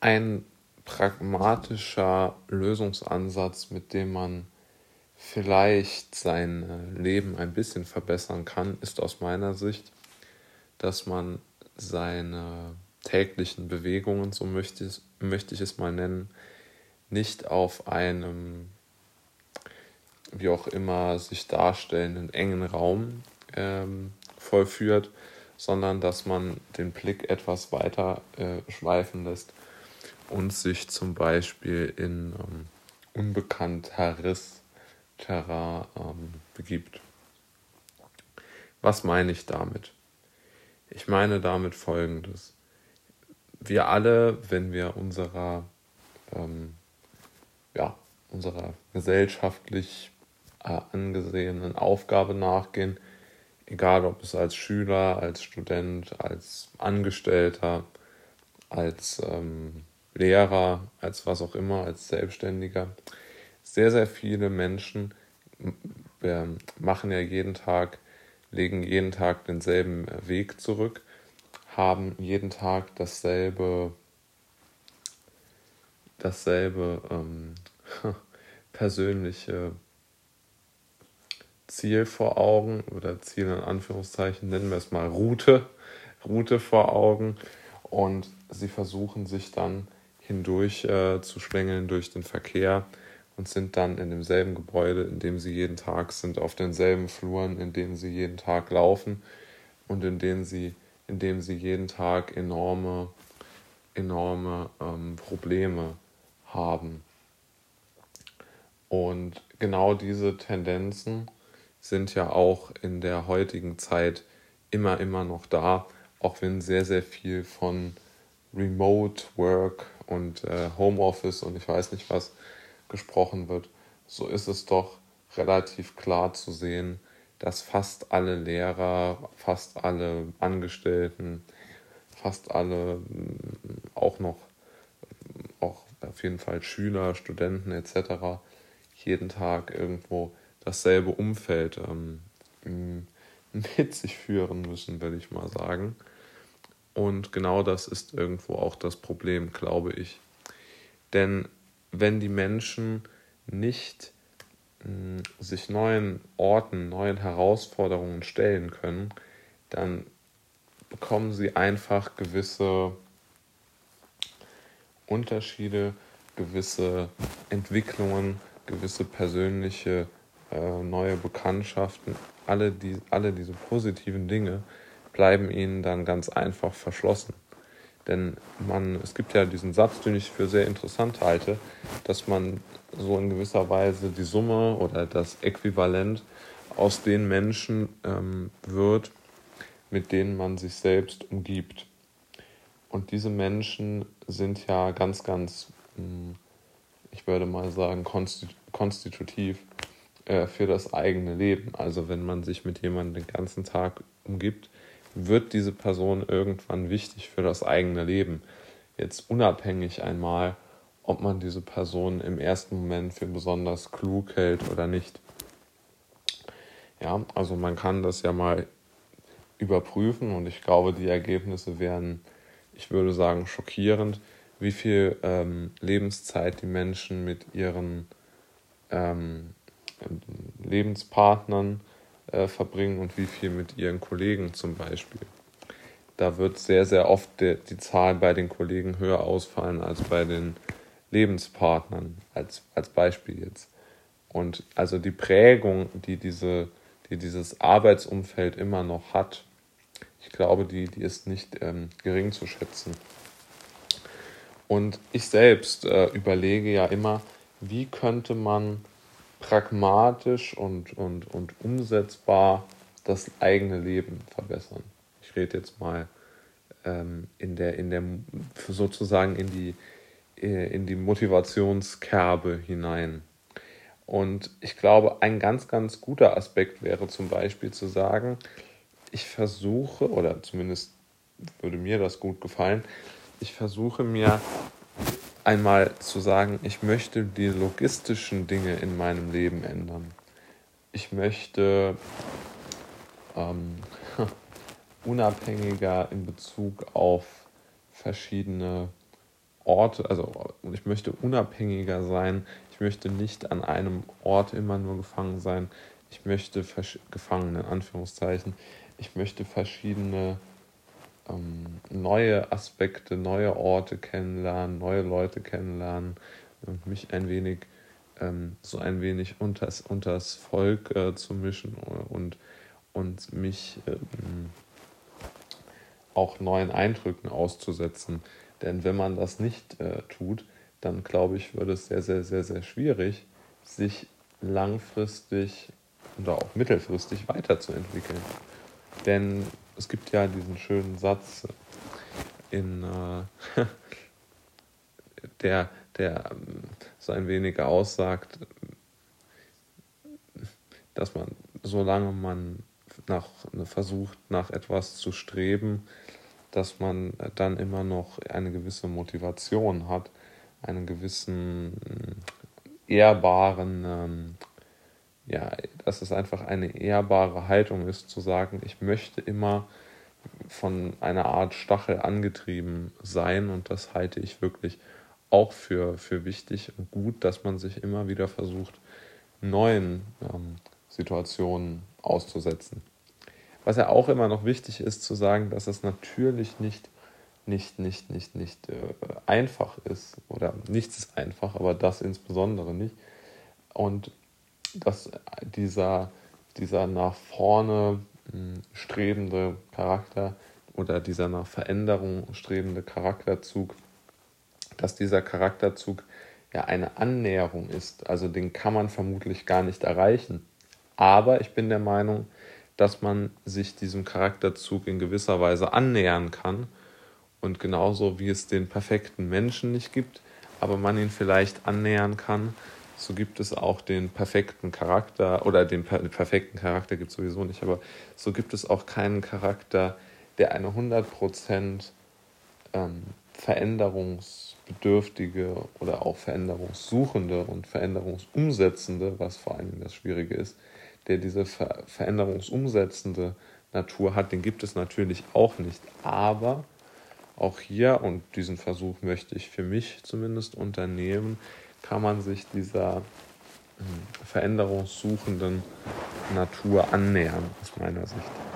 ein pragmatischer Lösungsansatz, mit dem man vielleicht sein äh, Leben ein bisschen verbessern kann, ist aus meiner Sicht, dass man seine täglichen Bewegungen, so möchte ich, möchte ich es mal nennen, nicht auf einem, wie auch immer, sich darstellenden engen Raum ähm, vollführt, sondern dass man den Blick etwas weiter äh, schweifen lässt und sich zum Beispiel in ähm, unbekannteres Terrain ähm, begibt. Was meine ich damit? Ich meine damit Folgendes. Wir alle, wenn wir unserer, ähm, ja, unserer gesellschaftlich äh, angesehenen Aufgabe nachgehen, egal ob es als Schüler, als Student, als Angestellter, als ähm, Lehrer, als was auch immer, als Selbstständiger. Sehr, sehr viele Menschen machen ja jeden Tag, legen jeden Tag denselben Weg zurück, haben jeden Tag dasselbe, dasselbe ähm, persönliche Ziel vor Augen oder Ziel in Anführungszeichen, nennen wir es mal Route, Route vor Augen und sie versuchen sich dann hindurch äh, zu schlängeln durch den Verkehr und sind dann in demselben Gebäude, in dem sie jeden Tag sind, auf denselben Fluren, in denen sie jeden Tag laufen und in denen sie, in dem sie jeden Tag enorme, enorme ähm, Probleme haben. Und genau diese Tendenzen sind ja auch in der heutigen Zeit immer, immer noch da, auch wenn sehr, sehr viel von Remote Work und äh, Homeoffice und ich weiß nicht was gesprochen wird, so ist es doch relativ klar zu sehen, dass fast alle Lehrer, fast alle Angestellten, fast alle mm, auch noch, auch auf jeden Fall Schüler, Studenten etc. jeden Tag irgendwo dasselbe Umfeld ähm, mit sich führen müssen, will ich mal sagen. Und genau das ist irgendwo auch das Problem, glaube ich. Denn wenn die Menschen nicht mh, sich neuen Orten, neuen Herausforderungen stellen können, dann bekommen sie einfach gewisse Unterschiede, gewisse Entwicklungen, gewisse persönliche äh, neue Bekanntschaften, alle, die, alle diese positiven Dinge bleiben ihnen dann ganz einfach verschlossen. Denn man, es gibt ja diesen Satz, den ich für sehr interessant halte, dass man so in gewisser Weise die Summe oder das Äquivalent aus den Menschen ähm, wird, mit denen man sich selbst umgibt. Und diese Menschen sind ja ganz, ganz, hm, ich würde mal sagen, konstitutiv äh, für das eigene Leben. Also wenn man sich mit jemandem den ganzen Tag umgibt, wird diese Person irgendwann wichtig für das eigene Leben. Jetzt unabhängig einmal, ob man diese Person im ersten Moment für besonders klug hält oder nicht. Ja, also man kann das ja mal überprüfen und ich glaube, die Ergebnisse wären, ich würde sagen, schockierend, wie viel ähm, Lebenszeit die Menschen mit ihren ähm, Lebenspartnern äh, verbringen und wie viel mit ihren Kollegen zum Beispiel. Da wird sehr, sehr oft die, die Zahl bei den Kollegen höher ausfallen als bei den Lebenspartnern, als, als Beispiel jetzt. Und also die Prägung, die, diese, die dieses Arbeitsumfeld immer noch hat, ich glaube, die, die ist nicht ähm, gering zu schätzen. Und ich selbst äh, überlege ja immer, wie könnte man pragmatisch und, und, und umsetzbar das eigene Leben verbessern. Ich rede jetzt mal ähm, in der, in der, sozusagen in die, äh, in die Motivationskerbe hinein. Und ich glaube, ein ganz, ganz guter Aspekt wäre zum Beispiel zu sagen, ich versuche, oder zumindest würde mir das gut gefallen, ich versuche mir einmal zu sagen, ich möchte die logistischen Dinge in meinem Leben ändern. Ich möchte ähm, unabhängiger in Bezug auf verschiedene Orte, also ich möchte unabhängiger sein. Ich möchte nicht an einem Ort immer nur gefangen sein. Ich möchte gefangen in Anführungszeichen. Ich möchte verschiedene ähm, neue Aspekte, neue Orte kennenlernen, neue Leute kennenlernen und mich ein wenig ähm, so ein wenig unters, unters Volk äh, zu mischen und, und mich ähm, auch neuen Eindrücken auszusetzen. Denn wenn man das nicht äh, tut, dann glaube ich, wird es sehr, sehr, sehr, sehr schwierig, sich langfristig oder auch mittelfristig weiterzuentwickeln. Denn es gibt ja diesen schönen Satz in äh, der, der ähm, so ein wenig aussagt, dass man, solange man nach, versucht, nach etwas zu streben, dass man dann immer noch eine gewisse Motivation hat, einen gewissen ehrbaren, ähm, ja, dass es einfach eine ehrbare Haltung ist, zu sagen, ich möchte immer von einer Art Stachel angetrieben sein und das halte ich wirklich auch für, für wichtig und gut, dass man sich immer wieder versucht, neuen ähm, Situationen auszusetzen. Was ja auch immer noch wichtig ist zu sagen, dass es natürlich nicht, nicht, nicht, nicht, nicht äh, einfach ist oder nichts ist einfach, aber das insbesondere nicht. Und dass dieser, dieser nach vorne hm, strebende Charakter oder dieser nach Veränderung strebende Charakterzug dass dieser Charakterzug ja eine Annäherung ist. Also den kann man vermutlich gar nicht erreichen. Aber ich bin der Meinung, dass man sich diesem Charakterzug in gewisser Weise annähern kann. Und genauso wie es den perfekten Menschen nicht gibt, aber man ihn vielleicht annähern kann, so gibt es auch den perfekten Charakter, oder den, den perfekten Charakter gibt es sowieso nicht, aber so gibt es auch keinen Charakter, der eine 100% ähm, Veränderungs- Bedürftige oder auch Veränderungssuchende und Veränderungsumsetzende, was vor allem das Schwierige ist, der diese Ver Veränderungsumsetzende Natur hat, den gibt es natürlich auch nicht. Aber auch hier, und diesen Versuch möchte ich für mich zumindest unternehmen, kann man sich dieser hm, veränderungssuchenden Natur annähern, aus meiner Sicht.